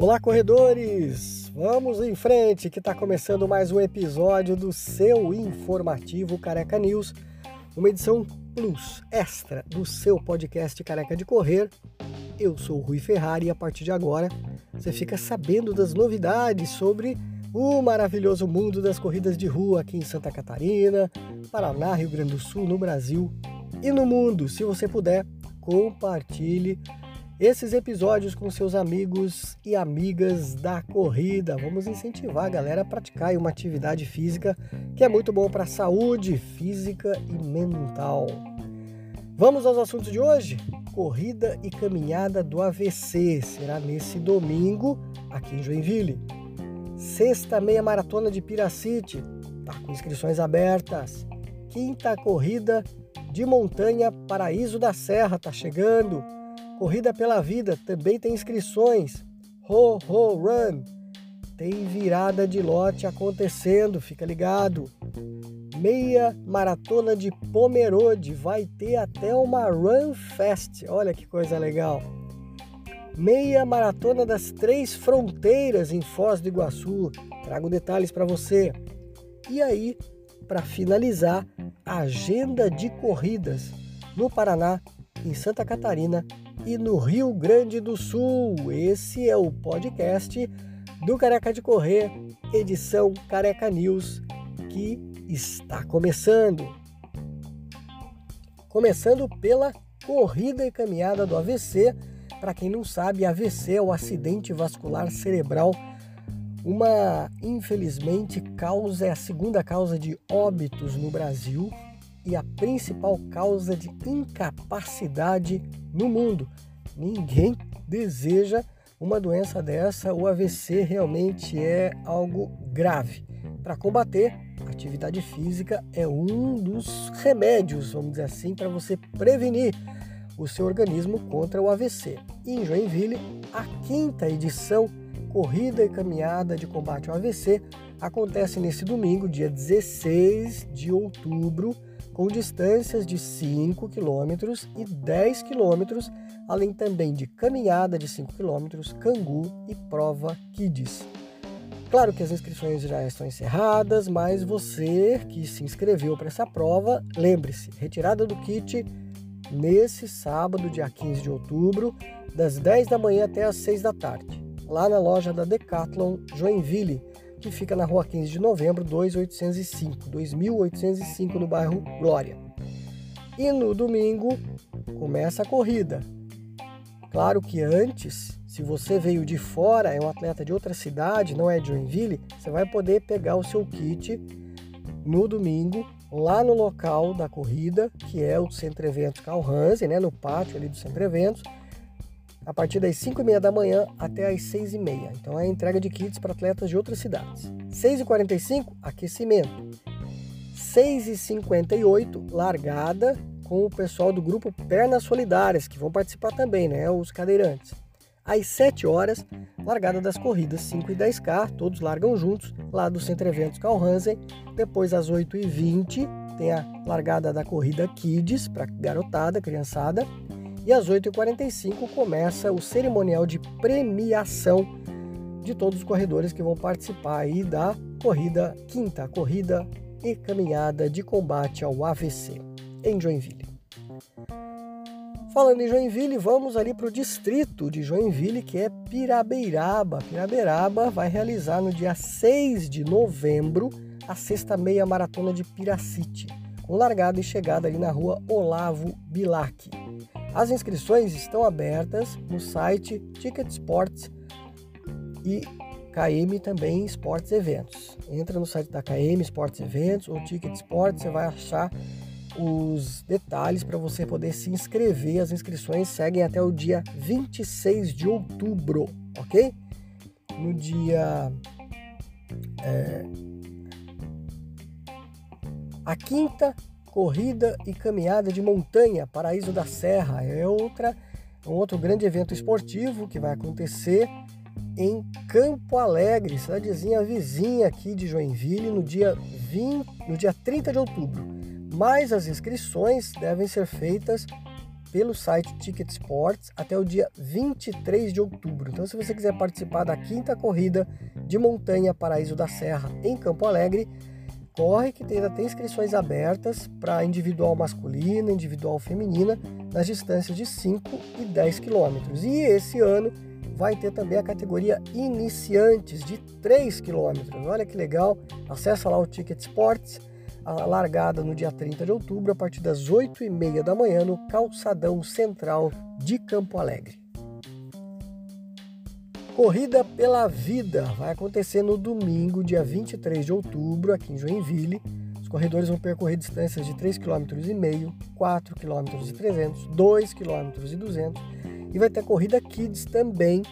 Olá, corredores! Vamos em frente que está começando mais um episódio do seu informativo Careca News, uma edição plus extra do seu podcast Careca de Correr. Eu sou o Rui Ferrari e a partir de agora você fica sabendo das novidades sobre o maravilhoso mundo das corridas de rua aqui em Santa Catarina, Paraná, Rio Grande do Sul, no Brasil e no mundo. Se você puder, compartilhe esses episódios com seus amigos e amigas da corrida. Vamos incentivar a galera a praticar uma atividade física que é muito bom para a saúde física e mental. Vamos aos assuntos de hoje? Corrida e caminhada do AVC será nesse domingo aqui em Joinville. Sexta meia maratona de Piracite está com inscrições abertas. Quinta corrida de montanha Paraíso da Serra está chegando. Corrida pela Vida também tem inscrições. Ho Ho Run. Tem virada de lote acontecendo, fica ligado. Meia Maratona de Pomerode vai ter até uma Run Fest. Olha que coisa legal. Meia Maratona das Três Fronteiras em Foz do Iguaçu. Trago detalhes para você. E aí, para finalizar, agenda de corridas no Paraná, em Santa Catarina e no Rio Grande do Sul. Esse é o podcast do Careca de Correr, edição Careca News, que está começando. Começando pela corrida e caminhada do AVC. Para quem não sabe, AVC é o acidente vascular cerebral, uma infelizmente causa é a segunda causa de óbitos no Brasil e a principal causa de incapacidade no mundo. Ninguém deseja uma doença dessa, o AVC realmente é algo grave. Para combater, atividade física é um dos remédios, vamos dizer assim, para você prevenir o seu organismo contra o AVC. Em Joinville, a quinta edição Corrida e Caminhada de Combate ao AVC acontece nesse domingo, dia 16 de outubro, com distâncias de 5 km e 10 km, além também de caminhada de 5 km, cangu e prova Kids. Claro que as inscrições já estão encerradas, mas você que se inscreveu para essa prova, lembre-se, retirada do kit nesse sábado, dia 15 de outubro, das 10 da manhã até as 6 da tarde, lá na loja da Decathlon Joinville, que fica na rua 15 de novembro, 2805, 2805 no bairro Glória. E no domingo começa a corrida. Claro que antes, se você veio de fora, é um atleta de outra cidade, não é de Joinville, você vai poder pegar o seu kit no domingo lá no local da corrida, que é o Centro Eventos Calhanse, né, no pátio ali do Centro Eventos a partir das 5 e meia da manhã até as 6 e meia. Então é entrega de kits para atletas de outras cidades. 6 e 45 aquecimento. 6 e 58 largada com o pessoal do grupo Pernas Solidárias, que vão participar também, né? Os cadeirantes. Às 7 horas, largada das corridas 5 e 10K, todos largam juntos, lá do Centro Eventos Calhansen. Depois, às 8 e 20 tem a largada da corrida Kids, para garotada, criançada. E às 8h45 começa o cerimonial de premiação de todos os corredores que vão participar aí da corrida quinta, corrida e caminhada de combate ao AVC em Joinville. Falando em Joinville, vamos ali para o distrito de Joinville, que é Pirabeiraba. Pirabeiraba vai realizar no dia 6 de novembro a sexta meia maratona de Piracite, com largada e chegada ali na rua Olavo Bilac. As inscrições estão abertas no site Ticket Sports e KM também Esportes Eventos. Entra no site da KM Esportes Eventos ou Ticket Sports, você vai achar os detalhes para você poder se inscrever. As inscrições seguem até o dia 26 de outubro, ok? No dia. É, a quinta Corrida e caminhada de montanha, Paraíso da Serra, é outra, um outro grande evento esportivo que vai acontecer em Campo Alegre, cidadezinha vizinha aqui de Joinville, no dia 20, no dia 30 de outubro. Mas as inscrições devem ser feitas pelo site Ticket Sports até o dia 23 de outubro. Então, se você quiser participar da quinta corrida de montanha Paraíso da Serra em Campo Alegre, corre que ainda tem inscrições abertas para individual masculina, individual feminina, nas distâncias de 5 e 10 quilômetros. E esse ano vai ter também a categoria iniciantes de 3 quilômetros. Olha que legal! Acesse lá o Ticket Sports a largada no dia 30 de outubro, a partir das 8h30 da manhã, no calçadão central de Campo Alegre. Corrida pela Vida vai acontecer no domingo, dia 23 de outubro, aqui em Joinville. Os corredores vão percorrer distâncias de 3,5 km, 4 km e 300, 2 km e 200 e vai ter corrida Kids também.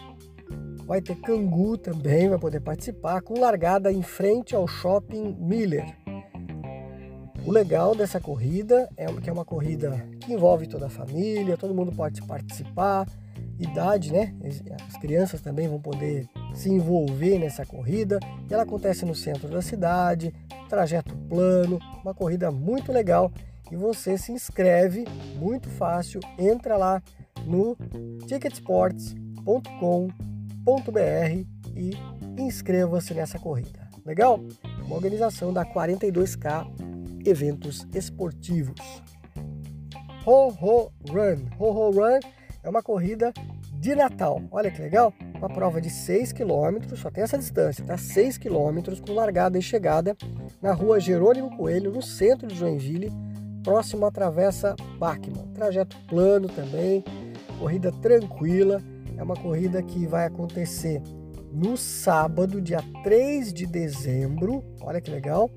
Vai ter Cangu também, vai poder participar com largada em frente ao Shopping Miller. O legal dessa corrida é que é uma corrida que envolve toda a família, todo mundo pode participar, idade, né? As crianças também vão poder se envolver nessa corrida. Ela acontece no centro da cidade, trajeto plano, uma corrida muito legal. E você se inscreve muito fácil, entra lá no ticketsports.com.br e inscreva-se nessa corrida. Legal? Uma organização da 42K eventos esportivos. Ho Ho Run. Ho Ho Run é uma corrida de Natal. Olha que legal! Uma prova de 6 km, só tem essa distância, tá? 6 km com largada e chegada na rua Jerônimo Coelho, no centro de Joinville, próximo à Travessa Bachmann. Trajeto plano também, corrida tranquila. É uma corrida que vai acontecer no sábado, dia 3 de dezembro. Olha que legal!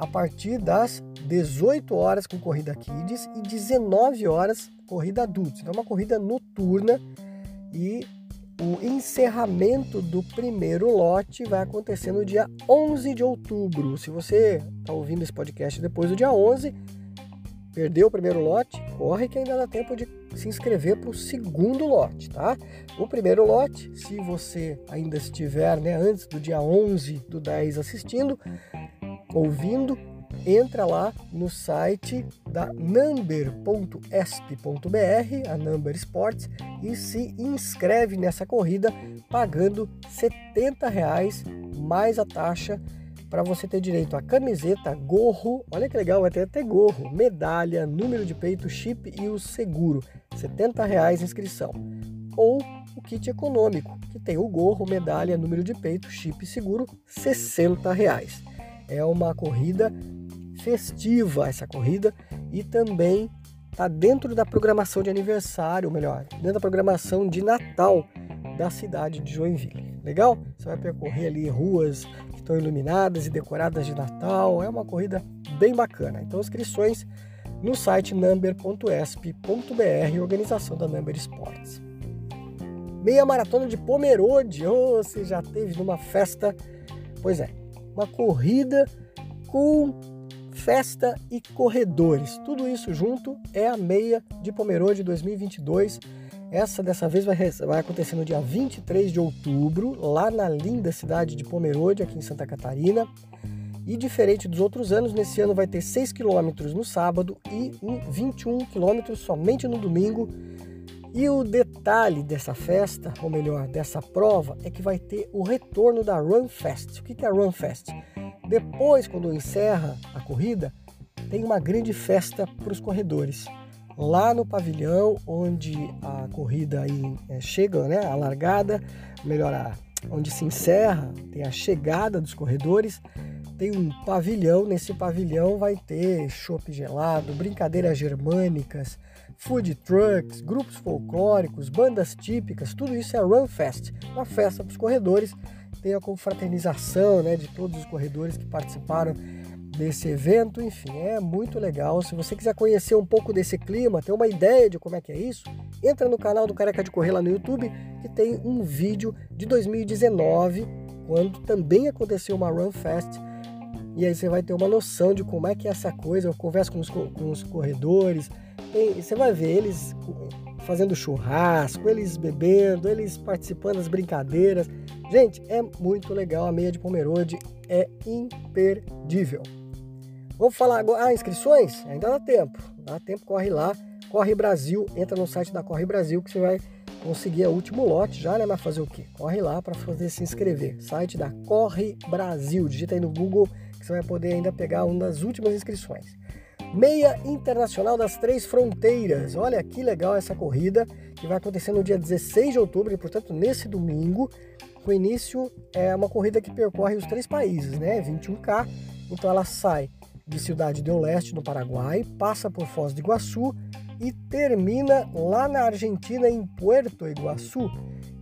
a partir das 18 horas com corrida kids e 19 horas corrida adultos. Então, uma corrida noturna e o encerramento do primeiro lote vai acontecer no dia 11 de outubro. Se você está ouvindo esse podcast depois do dia 11, perdeu o primeiro lote, corre que ainda dá tempo de se inscrever para o segundo lote, tá? O primeiro lote, se você ainda estiver né, antes do dia 11 do 10 assistindo, ouvindo, entra lá no site da number.esp.br, a Number Sports, e se inscreve nessa corrida pagando 70 reais mais a taxa para você ter direito a camiseta, gorro, olha que legal, vai ter até gorro, medalha, número de peito, chip e o seguro, 70 reais inscrição. Ou o kit econômico, que tem o gorro, medalha, número de peito, chip e seguro, 60 reais. É uma corrida festiva essa corrida e também está dentro da programação de aniversário, melhor, dentro da programação de Natal da cidade de Joinville. Legal? Você vai percorrer ali ruas que estão iluminadas e decoradas de Natal. É uma corrida bem bacana. Então, inscrições no site number.esp.br, organização da Number Sports. Meia maratona de Pomerode. Oh, você já teve numa festa? Pois é, uma corrida com festa e corredores. Tudo isso junto é a meia de Pomerode 2022. Essa dessa vez vai, vai acontecer no dia 23 de outubro, lá na linda cidade de Pomerode, aqui em Santa Catarina. E diferente dos outros anos, nesse ano vai ter 6 km no sábado e 21 km somente no domingo. E o detalhe dessa festa, ou melhor, dessa prova, é que vai ter o retorno da Run Fest. O que é a Run Fest? Depois, quando encerra a corrida, tem uma grande festa para os corredores. Lá no pavilhão onde a corrida aí é, chega, né, a largada, melhor, onde se encerra, tem a chegada dos corredores, tem um pavilhão. Nesse pavilhão vai ter chopp gelado, brincadeiras germânicas, food trucks, grupos folclóricos, bandas típicas, tudo isso é Run Fest, uma festa para os corredores. Tem a confraternização né, de todos os corredores que participaram desse evento, enfim, é muito legal. Se você quiser conhecer um pouco desse clima, ter uma ideia de como é que é isso, entra no canal do Careca de Correr lá no YouTube, que tem um vídeo de 2019, quando também aconteceu uma Run Fest. E aí você vai ter uma noção de como é que é essa coisa. Eu converso com os, com os corredores, tem, você vai ver eles fazendo churrasco, eles bebendo, eles participando das brincadeiras. Gente, é muito legal. A meia de Pomerode é imperdível. Vamos falar agora. Ah, inscrições? Ainda dá tempo. Dá tempo, corre lá. Corre Brasil, entra no site da Corre Brasil que você vai conseguir o último lote já, né? Mas fazer o quê? Corre lá para poder se inscrever. Site da Corre Brasil. Digita aí no Google que você vai poder ainda pegar uma das últimas inscrições. Meia Internacional das Três Fronteiras. Olha que legal essa corrida que vai acontecer no dia 16 de outubro, e portanto nesse domingo. O início é uma corrida que percorre os três países, né? 21K. Então ela sai de Cidade do Leste, no Paraguai, passa por Foz do Iguaçu e termina lá na Argentina, em Puerto Iguaçu.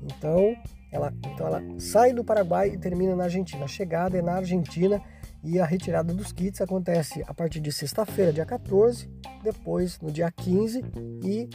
Então ela, então ela sai do Paraguai e termina na Argentina. A chegada é na Argentina e a retirada dos kits acontece a partir de sexta-feira, dia 14, depois no dia 15 e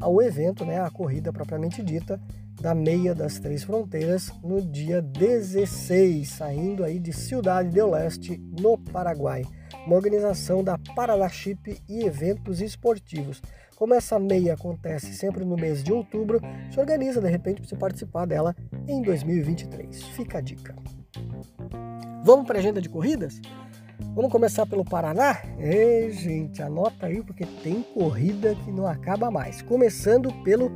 ao evento, né, a corrida propriamente dita, da meia das três fronteiras no dia 16, saindo aí de Cidade do Leste, no Paraguai. Uma organização da Paralachip e eventos esportivos. Como essa meia acontece sempre no mês de outubro, se organiza de repente para você participar dela em 2023. Fica a dica. Vamos para a agenda de corridas? Vamos começar pelo Paraná? Ei, gente, anota aí porque tem corrida que não acaba mais. Começando pelo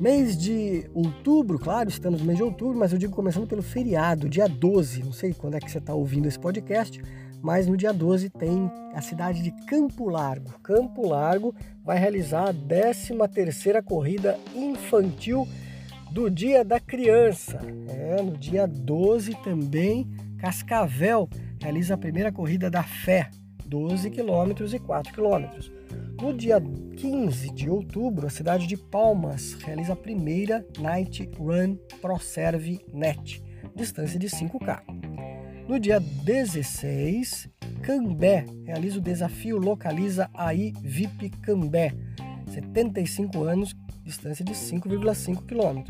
mês de outubro, claro, estamos no mês de outubro, mas eu digo começando pelo feriado, dia 12. Não sei quando é que você está ouvindo esse podcast, mas no dia 12 tem a cidade de Campo Largo. Campo Largo vai realizar a 13ª corrida infantil do Dia da Criança. É, no dia 12 também Cascavel realiza a primeira corrida da fé, 12 quilômetros e 4 quilômetros. No dia 15 de outubro, a cidade de Palmas realiza a primeira Night Run ProServe Net, distância de 5K. No dia 16, Cambé realiza o desafio Localiza AI VIP Cambé, 75 anos, distância de 5,5 km.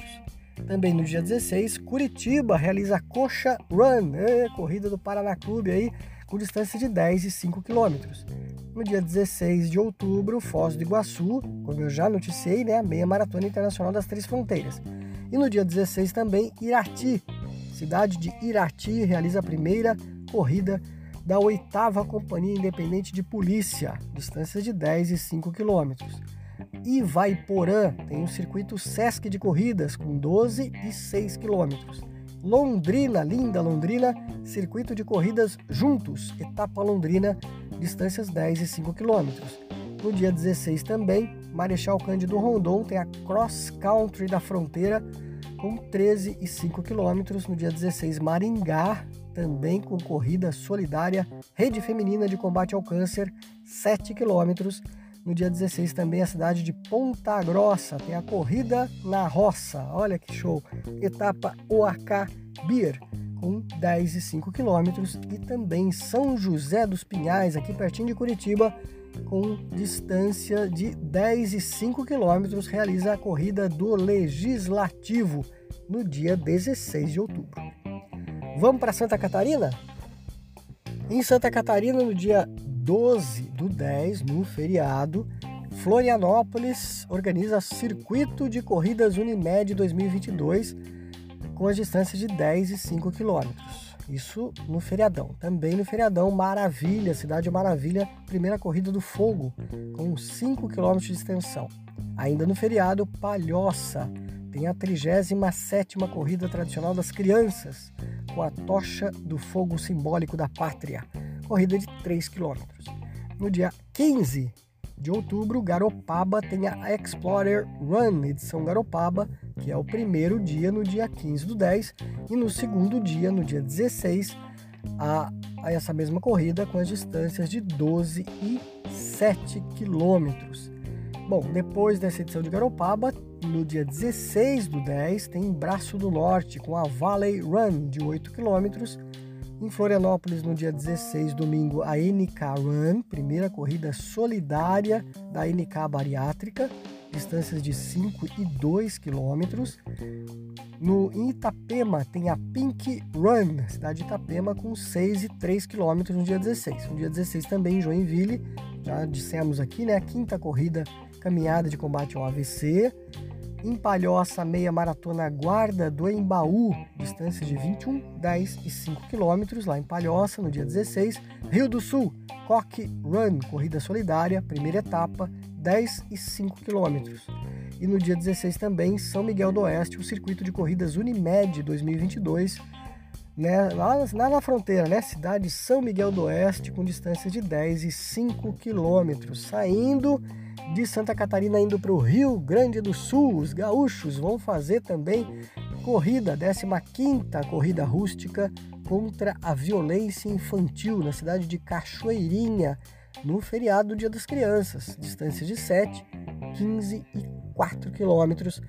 Também no dia 16, Curitiba realiza a Coxa Run, é, corrida do Paraná Clube aí, com distância de 10 e 5 km. No dia 16 de outubro, Foz do Iguaçu, como eu já noticiei, né, a meia maratona internacional das Três Fronteiras. E no dia 16 também, Irati, cidade de Irati, realiza a primeira corrida da oitava Companhia Independente de Polícia, distância de 10 e 5 quilômetros. Ivaiporã tem um circuito Sesc de corridas com 12 e 6 quilômetros. Londrina, linda Londrina, circuito de corridas juntos, etapa Londrina, distâncias 10 e 5 quilômetros. No dia 16 também, Marechal Cândido Rondon tem a Cross Country da Fronteira com 13 e 5 quilômetros. No dia 16, Maringá, também com corrida solidária, Rede Feminina de Combate ao Câncer, 7 quilômetros. No dia 16 também a cidade de Ponta Grossa tem a corrida na roça. Olha que show! Etapa OAK Beer com 10 e 5 quilômetros e também São José dos Pinhais, aqui pertinho de Curitiba, com distância de 10 e 5 quilômetros, realiza a corrida do Legislativo no dia 16 de outubro. Vamos para Santa Catarina? Em Santa Catarina, no dia 12 do 10, no feriado, Florianópolis organiza Circuito de Corridas Unimed 2022 com as distâncias de 10 e 5 quilômetros. Isso no feriadão. Também no feriadão, Maravilha, Cidade Maravilha, primeira corrida do fogo, com 5 quilômetros de extensão. Ainda no feriado, Palhoça, tem a 37 corrida tradicional das crianças, com a tocha do fogo simbólico da pátria corrida de 3 km. No dia 15 de outubro, Garopaba tem a Explorer Run, edição Garopaba, que é o primeiro dia no dia 15 do 10, e no segundo dia, no dia 16, a, a essa mesma corrida com as distâncias de 12 e 7 quilômetros. Bom, depois dessa edição de Garopaba, no dia 16 do 10, tem Braço do Norte com a Valley Run de 8 quilômetros em Florianópolis, no dia 16, domingo, a NK Run, primeira corrida solidária da NK Bariátrica, distâncias de 5 e 2 quilômetros. No em Itapema tem a Pink Run, cidade de Itapema, com 6 e 3 quilômetros no dia 16. No dia 16 também em Joinville, já dissemos aqui, né, a quinta corrida caminhada de combate ao AVC. Em Palhoça, meia maratona Guarda do Embaú, distância de 21, 10 e 5 quilômetros, lá em Palhoça, no dia 16. Rio do Sul, Coque Run, corrida solidária, primeira etapa, 10 e 5 quilômetros. E no dia 16 também, São Miguel do Oeste, o circuito de corridas Unimed 2022, né, lá, lá na fronteira, né, cidade São Miguel do Oeste, com distância de 10 e 5 quilômetros, saindo de Santa Catarina indo para o Rio Grande do Sul. Os gaúchos vão fazer também corrida, 15ª corrida rústica contra a violência infantil na cidade de Cachoeirinha, no feriado do Dia das Crianças, distância de 7, 15 e 4 quilômetros.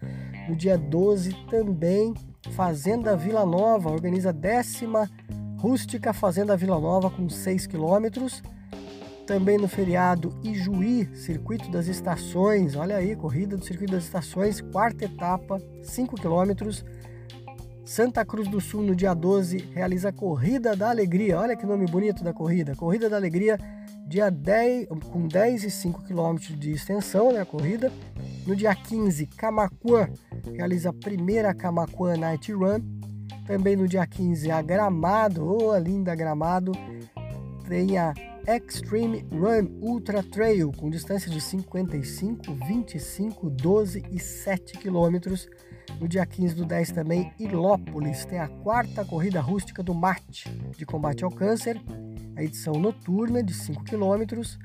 No dia 12 também, Fazenda Vila Nova organiza a décima rústica Fazenda Vila Nova com 6 quilômetros. Também no feriado Ijuí, Circuito das Estações, olha aí, corrida do Circuito das Estações, quarta etapa, 5 quilômetros. Santa Cruz do Sul, no dia 12, realiza a Corrida da Alegria. Olha que nome bonito da corrida. Corrida da Alegria, dia 10, com 10 e 5 quilômetros de extensão, né, a corrida. No dia 15, Camacuã realiza a primeira Camacuã Night Run. Também no dia 15, a Gramado, oh, a linda Gramado, tem a Extreme Run Ultra Trail com distância de 55, 25, 12 e 7 quilômetros. No dia 15 do 10 também, Ilópolis tem a quarta corrida rústica do MAT de combate ao câncer, a edição noturna de 5 quilômetros.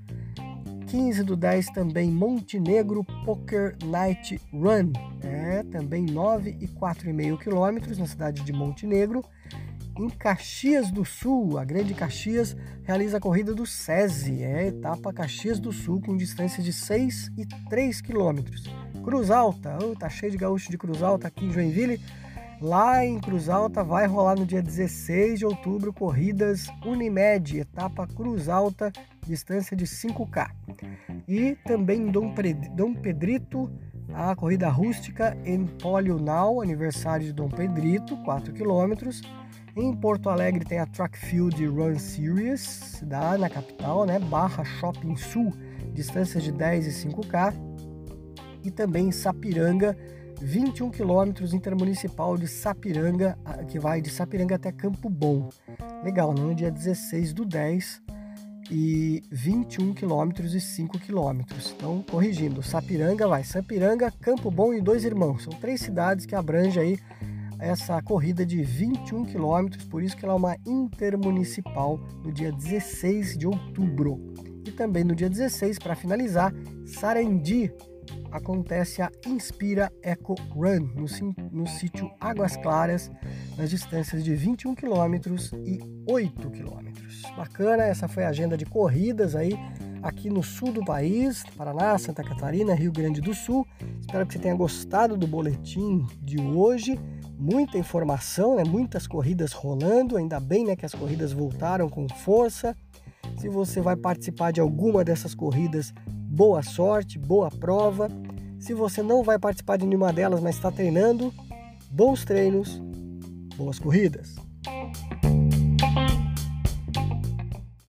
15 do 10 também Montenegro Poker Night Run, é também 9 e 4,5 quilômetros na cidade de Montenegro. Em Caxias do Sul, a Grande Caxias realiza a corrida do SESI, é a etapa Caxias do Sul com distância de 6 e 3 quilômetros. Cruz Alta, oh, tá cheio de gaúcho de Cruz Alta aqui em Joinville. Lá em Cruz Alta vai rolar no dia 16 de outubro corridas Unimed, etapa Cruz Alta, distância de 5K. E também Dom, Dom Pedrito, a corrida rústica em Now, aniversário de Dom Pedrito, 4 quilômetros em Porto Alegre tem a Track Field Run Series, da, na capital, né? Barra Shopping Sul, distâncias de 10 e 5K. E também em Sapiranga, 21 quilômetros intermunicipal de Sapiranga, que vai de Sapiranga até Campo Bom. Legal, né? no dia 16 do 10 e 21 quilômetros e 5 quilômetros. Então, corrigindo, Sapiranga vai Sapiranga, Campo Bom e Dois Irmãos. São três cidades que abrangem aí essa corrida de 21 quilômetros, por isso que ela é uma intermunicipal no dia 16 de outubro. E também no dia 16, para finalizar, Sarandi acontece a Inspira Eco Run no, no sítio Águas Claras, nas distâncias de 21 quilômetros e 8 quilômetros. Bacana, essa foi a agenda de corridas aí aqui no sul do país, Paraná, Santa Catarina, Rio Grande do Sul. Espero que você tenha gostado do boletim de hoje muita informação, né? muitas corridas rolando, ainda bem né, que as corridas voltaram com força. Se você vai participar de alguma dessas corridas, boa sorte, boa prova. Se você não vai participar de nenhuma delas, mas está treinando, bons treinos, boas corridas.